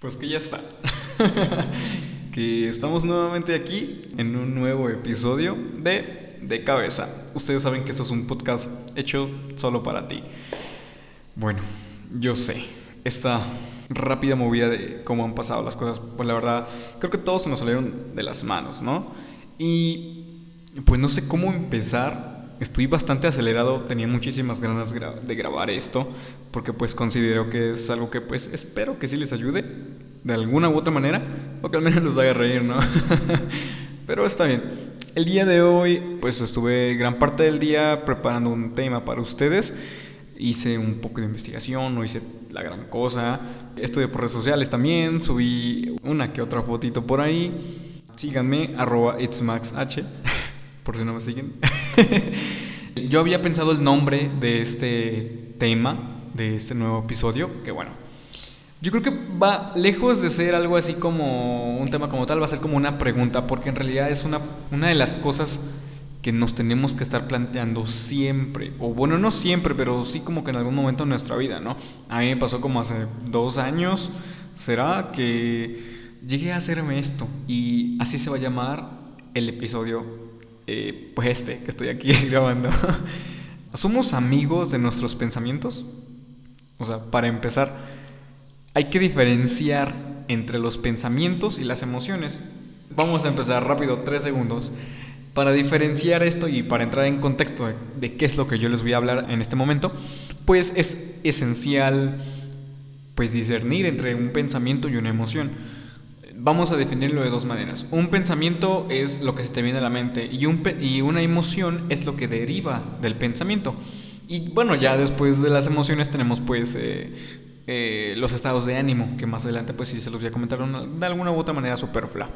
Pues que ya está. que estamos nuevamente aquí en un nuevo episodio de De Cabeza. Ustedes saben que esto es un podcast hecho solo para ti. Bueno, yo sé, esta rápida movida de cómo han pasado las cosas, pues la verdad, creo que todos se nos salieron de las manos, ¿no? Y pues no sé cómo empezar estoy bastante acelerado, tenía muchísimas ganas de grabar esto, porque pues considero que es algo que pues espero que sí les ayude de alguna u otra manera, o que al menos los haga reír, ¿no? Pero está bien. El día de hoy pues estuve gran parte del día preparando un tema para ustedes. Hice un poco de investigación, no hice la gran cosa. Estuve por redes sociales también, subí una que otra fotito por ahí. Síganme, arroba itsmaxh, por si no me siguen. Yo había pensado el nombre de este tema, de este nuevo episodio, que bueno, yo creo que va lejos de ser algo así como un tema como tal, va a ser como una pregunta, porque en realidad es una, una de las cosas que nos tenemos que estar planteando siempre, o bueno, no siempre, pero sí como que en algún momento de nuestra vida, ¿no? A mí me pasó como hace dos años, ¿será que llegué a hacerme esto? Y así se va a llamar el episodio eh, pues este que estoy aquí grabando. ¿Somos amigos de nuestros pensamientos? O sea, para empezar, hay que diferenciar entre los pensamientos y las emociones. Vamos a empezar rápido, tres segundos. Para diferenciar esto y para entrar en contexto de, de qué es lo que yo les voy a hablar en este momento, pues es esencial pues discernir entre un pensamiento y una emoción vamos a definirlo de dos maneras. Un pensamiento es lo que se te viene a la mente y, un, y una emoción es lo que deriva del pensamiento. Y bueno, ya después de las emociones tenemos pues eh, eh, los estados de ánimo, que más adelante pues sí se los voy a comentar de alguna u otra manera superflua.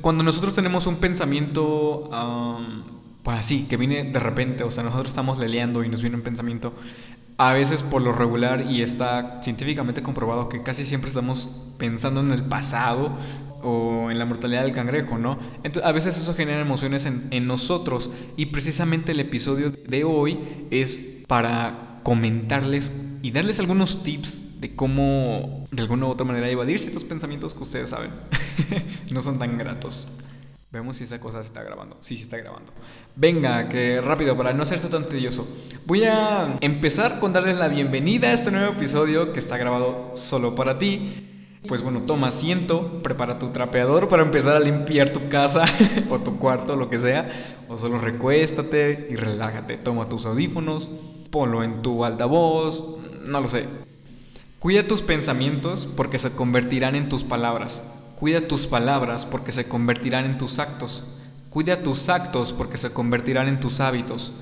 Cuando nosotros tenemos un pensamiento, pues así, que viene de repente, o sea, nosotros estamos leleando y nos viene un pensamiento, a veces por lo regular y está científicamente comprobado que casi siempre estamos pensando en el pasado o en la mortalidad del cangrejo, ¿no? Entonces, a veces eso genera emociones en, en nosotros y precisamente el episodio de hoy es para comentarles y darles algunos tips de cómo de alguna u otra manera evadir ciertos pensamientos que ustedes saben no son tan gratos. Vemos si esa cosa se está grabando. Sí, se está grabando. Venga, que rápido, para no ser tan tedioso. Voy a empezar con darles la bienvenida a este nuevo episodio que está grabado solo para ti. Pues bueno, toma asiento, prepara tu trapeador para empezar a limpiar tu casa o tu cuarto, lo que sea. O solo recuéstate y relájate. Toma tus audífonos, ponlo en tu altavoz, no lo sé. Cuida tus pensamientos porque se convertirán en tus palabras. Cuida tus palabras porque se convertirán en tus actos. Cuida tus actos porque se convertirán en tus hábitos.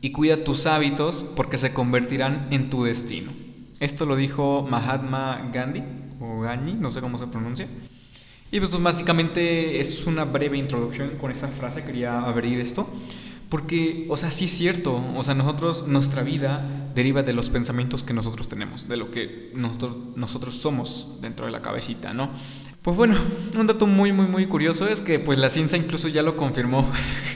Y cuida tus hábitos porque se convertirán en tu destino. Esto lo dijo Mahatma Gandhi, o Gandhi, no sé cómo se pronuncia. Y pues básicamente es una breve introducción con esta frase, quería abrir esto. Porque, o sea, sí es cierto, o sea, nosotros, nuestra vida deriva de los pensamientos que nosotros tenemos, de lo que nosotros somos dentro de la cabecita, ¿no? Pues bueno, un dato muy muy muy curioso es que pues la ciencia incluso ya lo confirmó.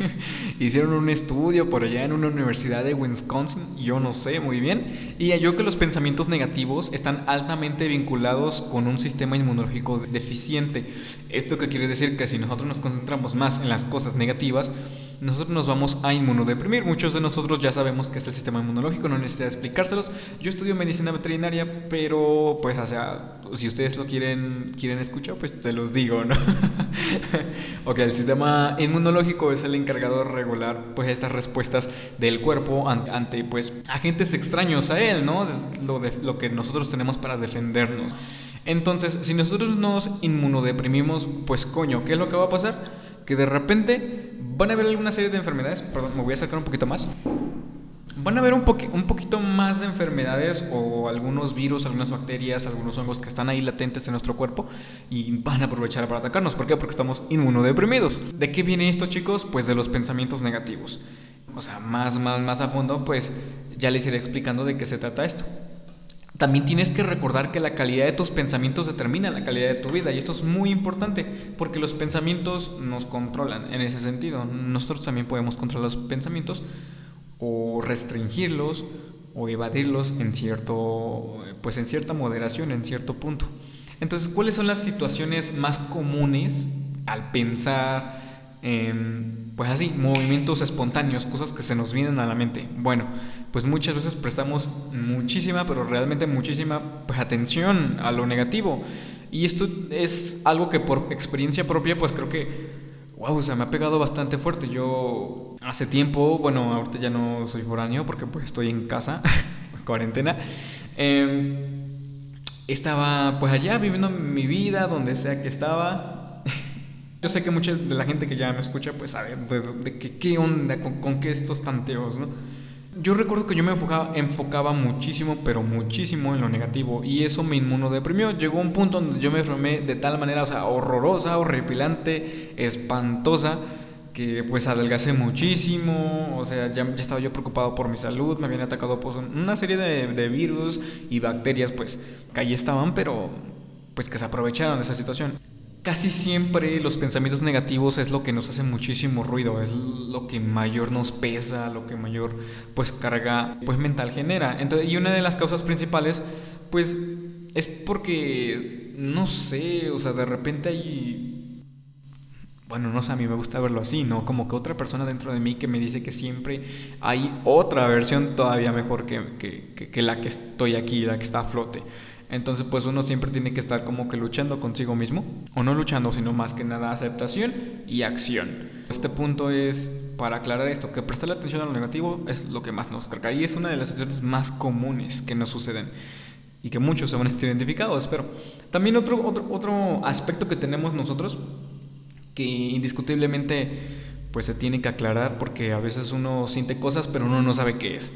Hicieron un estudio por allá en una universidad de Wisconsin, yo no sé muy bien, y halló que los pensamientos negativos están altamente vinculados con un sistema inmunológico deficiente. Esto que quiere decir que si nosotros nos concentramos más en las cosas negativas, nosotros nos vamos a inmunodeprimir. Muchos de nosotros ya sabemos que es el sistema inmunológico, no necesita explicárselos. Yo estudio medicina veterinaria, pero pues o sea, si ustedes lo quieren quieren escuchar pues te los digo, ¿no? ok, el sistema inmunológico es el encargado de regular pues estas respuestas del cuerpo ante pues agentes extraños a él, ¿no? Lo, de, lo que nosotros tenemos para defendernos. Entonces, si nosotros nos inmunodeprimimos, pues coño, ¿qué es lo que va a pasar? Que de repente van a haber alguna serie de enfermedades, perdón, me voy a acercar un poquito más van a haber un, un poquito más de enfermedades o algunos virus, algunas bacterias, algunos hongos que están ahí latentes en nuestro cuerpo y van a aprovechar para atacarnos. ¿Por qué? Porque estamos inmunodeprimidos. ¿De qué viene esto, chicos? Pues de los pensamientos negativos. O sea, más, más, más a fondo, pues ya les iré explicando de qué se trata esto. También tienes que recordar que la calidad de tus pensamientos determina la calidad de tu vida y esto es muy importante porque los pensamientos nos controlan en ese sentido. Nosotros también podemos controlar los pensamientos o restringirlos o evadirlos en cierto pues en cierta moderación en cierto punto Entonces, ¿cuáles son las situaciones más comunes al pensar, en, pues así, movimientos espontáneos, cosas que se nos vienen a la mente? Bueno, pues muchas veces prestamos muchísima, pero realmente muchísima, pues atención a lo negativo. Y esto es algo que por experiencia propia, pues creo que, wow, o sea, me ha pegado bastante fuerte. Yo hace tiempo, bueno, ahorita ya no soy foráneo porque pues estoy en casa, cuarentena. Eh, estaba pues allá viviendo mi vida, donde sea que estaba. Yo sé que mucha de la gente que ya me escucha pues sabe de, qué onda, con, qué estos tanteos, ¿no? Yo recuerdo que yo me enfocaba, enfocaba muchísimo, pero muchísimo en lo negativo y eso me inmunodeprimió. Llegó un punto donde yo me enfermé de tal manera, o sea, horrorosa, horripilante, espantosa que pues adelgacé muchísimo, o sea, ya, ya, estaba yo preocupado por mi salud, me habían atacado pues, una serie de, de, virus y bacterias pues que ahí estaban, pero pues que se aprovecharon de esa situación. Casi siempre los pensamientos negativos es lo que nos hace muchísimo ruido, es lo que mayor nos pesa, lo que mayor pues carga pues mental genera. Entonces, y una de las causas principales pues es porque no sé, o sea, de repente hay bueno, no sé, a mí me gusta verlo así, ¿no? Como que otra persona dentro de mí que me dice que siempre hay otra versión todavía mejor que, que, que, la que estoy aquí, la que está a flote. Entonces, pues uno siempre tiene que estar como que luchando consigo mismo, o no luchando, sino más que nada aceptación y acción. Este punto es para aclarar esto, que prestarle atención a lo negativo es lo que más nos carga y es una de las situaciones más comunes que nos suceden y que muchos se van a estar identificados, pero también otro, otro, otro aspecto que tenemos nosotros que indiscutiblemente pues se tiene que aclarar porque a veces uno siente cosas pero uno no sabe qué es.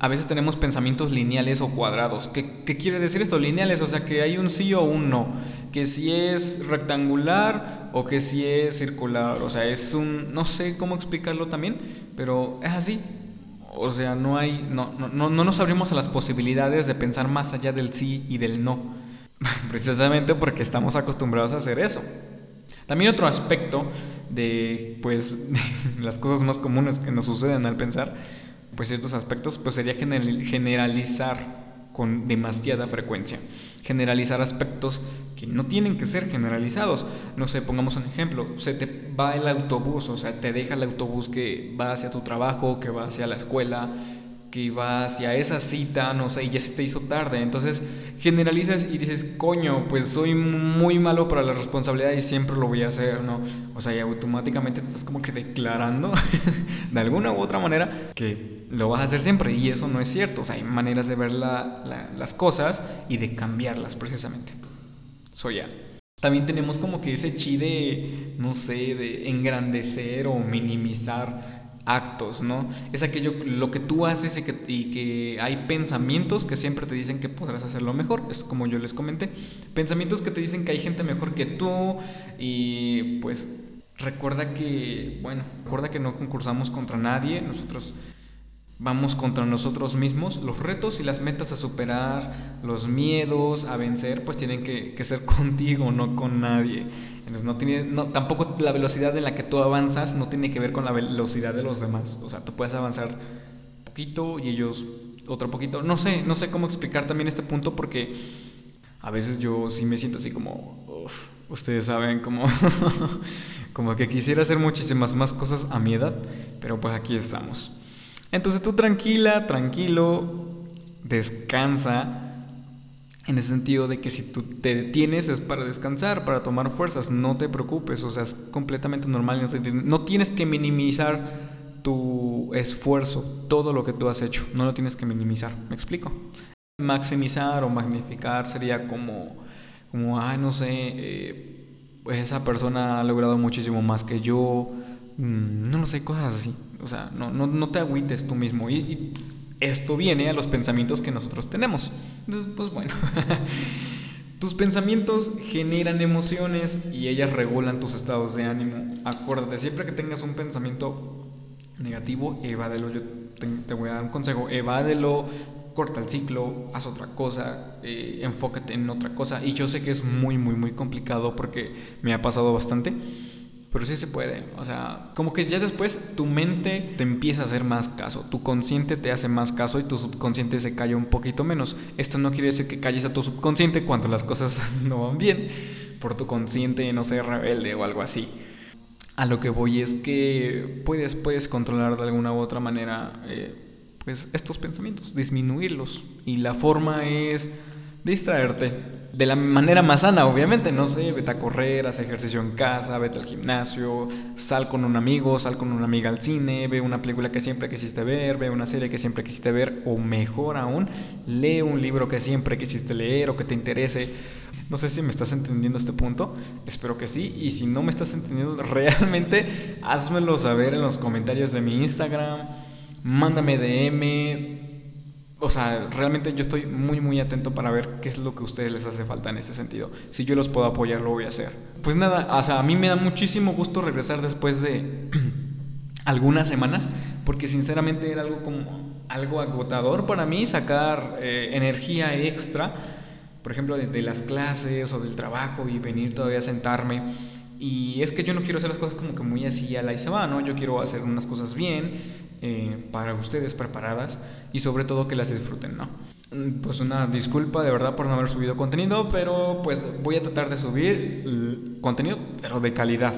A veces tenemos pensamientos lineales o cuadrados. ¿Qué, ¿Qué, quiere decir esto? Lineales, o sea que hay un sí o un no. Que si es rectangular o que si es circular. O sea, es un... No sé cómo explicarlo también, pero es así. O sea, no hay... No, no, no, no nos abrimos a las posibilidades de pensar más allá del sí y del no. Precisamente porque estamos acostumbrados a hacer eso. También otro aspecto de, pues, las cosas más comunes que nos suceden al pensar, pues ciertos aspectos, pues sería generalizar con demasiada frecuencia. Generalizar aspectos que no tienen que ser generalizados. No sé, pongamos un ejemplo. Se te va el autobús, o sea, te deja el autobús que va hacia tu trabajo, que va hacia la escuela, que va hacia esa cita, no sé, y ya se te hizo tarde. Entonces generalizas y dices, coño, pues soy muy malo para la responsabilidad y siempre lo voy a hacer, ¿no? O sea, y automáticamente te estás como que declarando de alguna u otra manera que lo vas a hacer siempre. Y eso no es cierto. O sea, hay maneras de ver las cosas y de cambiarlas precisamente. Soy ya. También tenemos como que ese chi de, no sé, de engrandecer o minimizar actos, ¿no? Es aquello, lo que tú haces y que, hay pensamientos que siempre te dicen que podrás hacerlo mejor, es como yo les comenté, pensamientos que te dicen que hay gente mejor que tú y pues recuerda que, bueno, recuerda que no concursamos contra nadie, nosotros vamos contra nosotros mismos, los retos y las metas a superar, los miedos a vencer, pues tienen que, ser contigo, no con nadie. Entonces no tiene, no, tampoco la velocidad en la que tú avanzas no tiene que ver con la velocidad de los demás. O sea, tú puedes avanzar poquito y ellos otro poquito. No sé, no sé cómo explicar también este punto porque a veces yo sí me siento así como, ustedes saben, como, como que quisiera hacer muchísimas más cosas a mi edad, pero pues aquí estamos. Entonces tú tranquila, tranquilo, descansa. En el sentido de que si tú te detienes es para descansar, para tomar fuerzas, no te preocupes, o sea, es completamente normal. No, tienes que minimizar tu esfuerzo, todo lo que tú has hecho, no lo tienes que minimizar, ¿me explico? Maximizar o magnificar sería como, como ay, no sé, eh, esa persona ha logrado muchísimo más que yo, mm, no lo sé, cosas así. O sea, no, no, no te agüites tú mismo. Y, esto viene a los pensamientos que nosotros tenemos. Entonces, pues bueno. Tus pensamientos generan emociones y ellas regulan tus estados de ánimo. Acuérdate, siempre que tengas un pensamiento negativo, evádelo. Yo te, voy a dar un consejo, evádelo, corta el ciclo, haz otra cosa, eh, enfócate en otra cosa. Y yo sé que es muy, muy, muy complicado porque me ha pasado bastante Pero sí se puede. O sea, como que ya después tu mente te empieza a hacer más caso. Tu consciente te hace más caso y tu subconsciente se calla un poquito menos. Esto no quiere decir que calles a tu subconsciente cuando las cosas no van bien. Por tu consciente no ser rebelde o algo así. A lo que voy es que puedes, puedes controlar de alguna u otra manera eh, pues estos pensamientos, disminuirlos. Y la forma es distraerte de la manera más sana, obviamente, no sé, vete a correr, haz ejercicio en casa, vete al gimnasio, sal con un amigo, sal con una amiga al cine, ve una película que siempre quisiste ver, ve una serie que siempre quisiste ver, o mejor aún, lee un libro que siempre quisiste leer o que te interese. No sé si me estás entendiendo este punto, espero que sí, y si no me estás entendiendo realmente, házmelo saber en los comentarios de mi Instagram, mándame DM, o sea, realmente yo estoy muy muy atento para ver qué es lo que a ustedes les hace falta en ese sentido. Si yo los puedo apoyar, lo voy a hacer. Pues nada, o sea, a mí me da muchísimo gusto regresar después de algunas semanas, porque sinceramente era algo como algo agotador para mí sacar eh, energía extra, por ejemplo, de, las clases o del trabajo y venir todavía a sentarme. Y es que yo no quiero hacer las cosas como que muy así a la y se va, ¿no? Yo quiero hacer unas cosas bien, eh, para ustedes preparadas y sobre todo que las disfruten, ¿no? Mm, pues una disculpa de verdad por no haber subido contenido, pero pues voy a tratar de subir contenido, pero de calidad.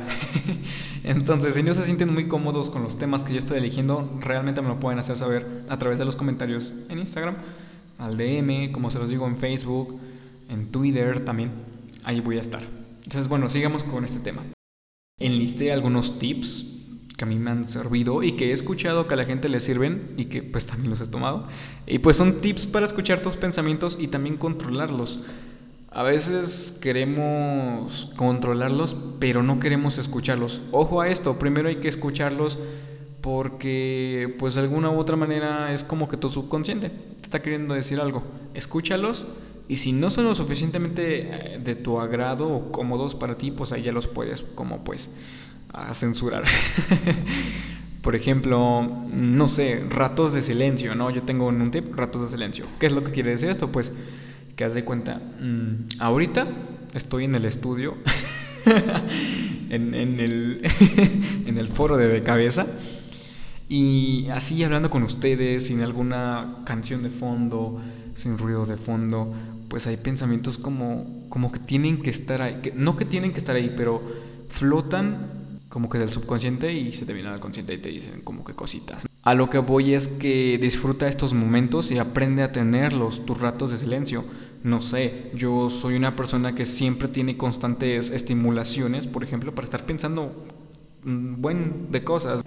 Entonces, si no se sienten muy cómodos con los temas que yo estoy eligiendo, realmente me lo pueden hacer saber a través de los comentarios en Instagram, al DM, como se los digo en Facebook, en Twitter también. Ahí voy a estar. Entonces, bueno, sigamos con este tema. Enlisté algunos tips que a mí me han servido y que he escuchado que a la gente le sirven y que pues también los he tomado. Y pues son tips para escuchar tus pensamientos y también controlarlos. A veces queremos controlarlos, pero no queremos escucharlos. Ojo a esto, primero hay que escucharlos porque pues de alguna u otra manera es como que tu subconsciente te está queriendo decir algo. Escúchalos y si no son lo suficientemente eh, de tu agrado o cómodos para ti, pues ahí ya los puedes como pues a censurar. Por ejemplo, no sé, ratos de silencio, ¿no? Yo tengo un tip, ratos de silencio. ¿Qué es lo que quiere decir esto? Pues que haz de cuenta, mm, ahorita estoy en el estudio, en, el, en el foro de, cabeza, y así hablando con ustedes, sin alguna canción de fondo, sin ruido de fondo, pues hay pensamientos como, como que tienen que estar ahí, no que tienen que estar ahí, pero flotan como que del subconsciente y se te viene al consciente y te dicen como que cositas. A lo que voy es que disfruta estos momentos y aprende a tenerlos, tus ratos de silencio. No sé, yo soy una persona que siempre tiene constantes estimulaciones, por ejemplo, para estar pensando buen de cosas.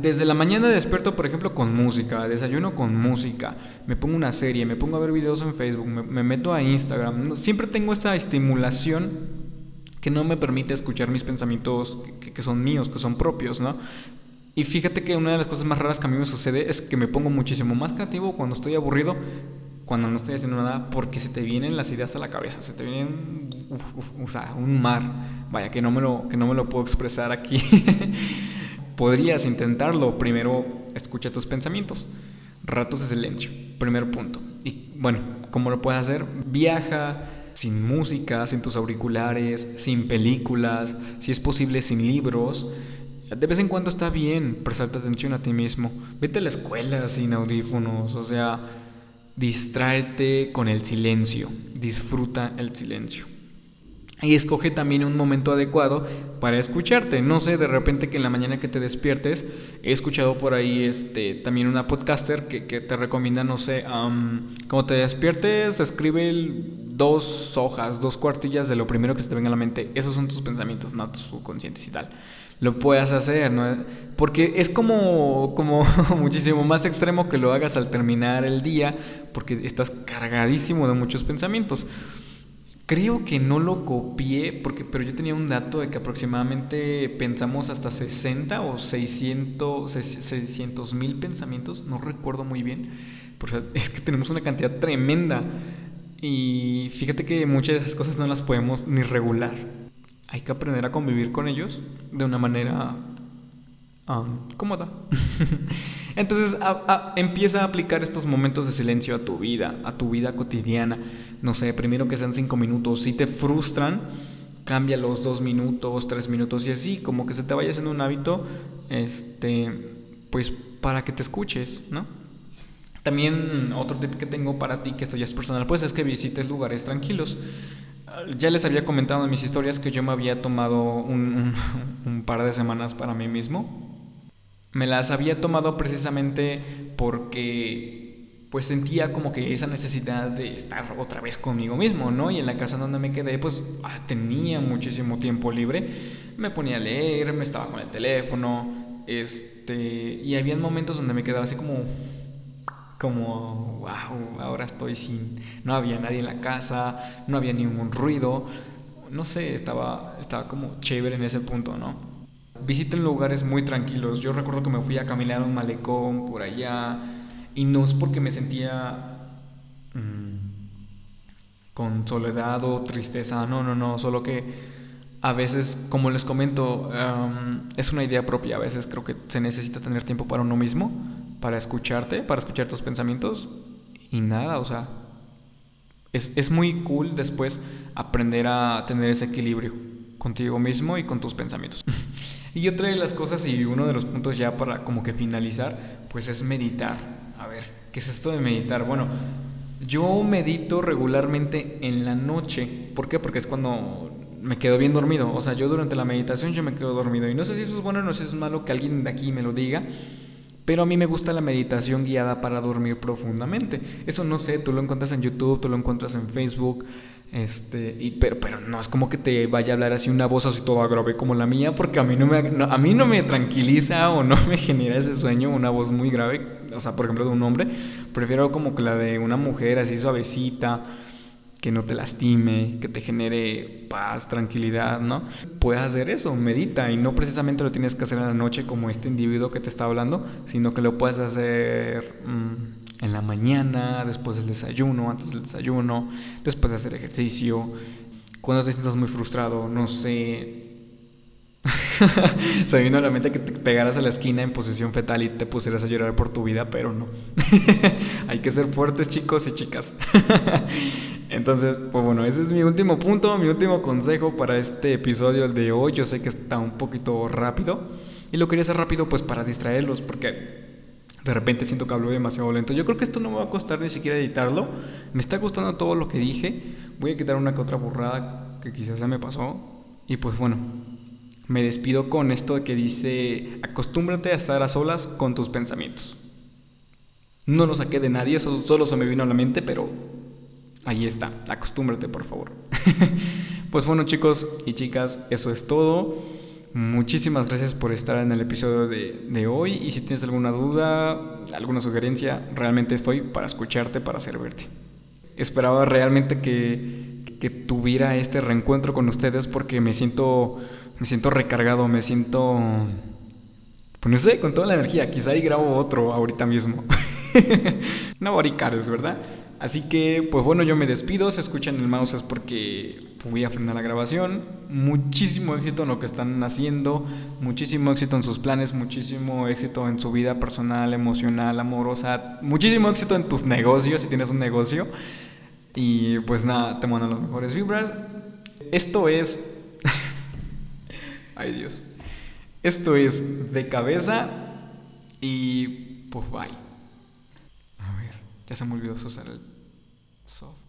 Desde la mañana despierto, por ejemplo, con música, desayuno con música, me pongo una serie, me pongo a ver videos en Facebook, me, meto a Instagram. Siempre tengo esta estimulación que no me permite escuchar mis pensamientos que, son míos, que son propios, ¿no? Y fíjate que una de las cosas más raras que a mí me sucede es que me pongo muchísimo más creativo cuando estoy aburrido, cuando no estoy haciendo nada, porque se te vienen las ideas a la cabeza, se te vienen, o sea, un mar, vaya, que no me lo, que no me lo puedo expresar aquí. Podrías intentarlo, primero escucha tus pensamientos, ratos de silencio, primer punto. Y bueno, ¿cómo lo puedes hacer? Viaja, sin música, sin tus auriculares, sin películas, si es posible sin libros. De vez en cuando está bien prestarte atención a ti mismo. Vete a la escuela sin audífonos, o sea, distráete con el silencio, disfruta el silencio y escoge también un momento adecuado para escucharte. No sé, de repente que en la mañana que te despiertes, he escuchado por ahí este, también una podcaster que, te recomienda, no sé, como te despiertes, escribe dos hojas, dos cuartillas de lo primero que se te venga a la mente. Esos son tus pensamientos, no tus subconscientes y tal. Lo puedes hacer, ¿no? Porque es como, como muchísimo más extremo que lo hagas al terminar el día, porque estás cargadísimo de muchos pensamientos. Creo que no lo copié, porque, pero yo tenía un dato de que aproximadamente pensamos hasta 60 o 600 mil pensamientos, no recuerdo muy bien, es que tenemos una cantidad tremenda. Y fíjate que muchas de esas cosas no las podemos ni regular. Hay que aprender a convivir con ellos de una manera cómoda. Entonces empieza a aplicar estos momentos de silencio a tu vida, a tu vida cotidiana. No sé, primero que sean cinco minutos. Si te frustran, cambia los dos minutos, tres minutos y así, como que se te vaya haciendo un hábito, este, pues para que te escuches, ¿no? También otro tip que tengo para ti, que esto ya es personal, pues es que visites lugares tranquilos. Ya les había comentado en mis historias que yo me había tomado un par de semanas para mí mismo. Me las había tomado precisamente porque pues sentía como que esa necesidad de estar otra vez conmigo mismo, ¿no? Y en la casa donde me quedé, pues ah, tenía muchísimo tiempo libre. Me ponía a leer, me estaba con el teléfono, este, y había momentos donde me quedaba así como, como, wow, ahora estoy sin, no había nadie en la casa, no había ningún ruido, no sé, estaba, estaba como chévere en ese punto, ¿no? Visiten lugares muy tranquilos. Yo recuerdo que me fui a caminar un malecón por allá y no es porque me sentía mm, con soledad o tristeza, no, no, no, solo que a veces, como les comento, es una idea propia, a veces creo que se necesita tener tiempo para uno mismo, para escucharte, para escuchar tus pensamientos y nada, o sea, es, es muy cool después aprender a tener ese equilibrio contigo mismo y con tus pensamientos. y otra de las cosas y uno de los puntos ya para como que finalizar, pues es meditar a ver, ¿qué es esto de meditar? Bueno, yo medito regularmente en la noche. ¿Por qué? Porque es cuando me quedo bien dormido. O sea, yo durante la meditación yo me quedo dormido. Y no sé si eso es bueno o no sé si es malo que alguien de aquí me lo diga. Pero a mí me gusta la meditación guiada para dormir profundamente. Eso no sé, tú lo encuentras en YouTube, tú lo encuentras en Facebook. Este, y, pero, pero no es como que te vaya a hablar así una voz así toda grave como la mía, porque a mí no me, a mí no me tranquiliza o no me genera ese sueño una voz muy grave, o sea, por ejemplo, de un hombre. Prefiero como que la de una mujer así suavecita, que no te lastime, que te genere paz, tranquilidad, ¿no? Puedes hacer eso, medita y no precisamente lo tienes que hacer en la noche como este individuo que te está hablando, sino que lo puedes hacer... Mm, en la mañana, después del desayuno, antes del desayuno, después de hacer ejercicio, cuando te sientas muy frustrado, no sé. Se vino a la mente que te pegaras a la esquina en posición fetal y te pusieras a llorar por tu vida, pero no. Hay que ser fuertes chicos y chicas. Entonces, pues bueno, ese es mi último punto, mi último consejo para este episodio de hoy. Yo sé que está un poquito rápido y lo quería hacer rápido pues para distraerlos porque de repente siento que hablo demasiado lento. Yo creo que esto no me va a costar ni siquiera editarlo. Me está gustando todo lo que dije. Voy a quitar una que otra burrada que quizás ya me pasó. Y pues bueno, me despido con esto que dice, acostúmbrate a estar a solas con tus pensamientos. No lo saqué de nadie, eso solo se me vino a la mente, pero ahí está, acostúmbrate por favor. pues bueno chicos y chicas, eso es todo. Muchísimas gracias por estar en el episodio de, hoy y si tienes alguna duda, alguna sugerencia, realmente estoy para escucharte, para servirte. Esperaba realmente que, que tuviera este reencuentro con ustedes porque me siento, me siento recargado, me siento, pues no sé, con toda la energía. Quizá ahí grabo otro ahorita mismo. no baricares, ¿verdad? Así que, pues bueno, yo me despido. Se escuchan el mouse es porque voy a frenar la grabación. Muchísimo éxito en lo que están haciendo. Muchísimo éxito en sus planes. Muchísimo éxito en su vida personal, emocional, amorosa. Muchísimo éxito en tus negocios si tienes un negocio. Y pues nada, te mando las mejores vibras. Esto es. Ay Dios. Esto es de cabeza. Y pues bye. Ya se me olvidó el software.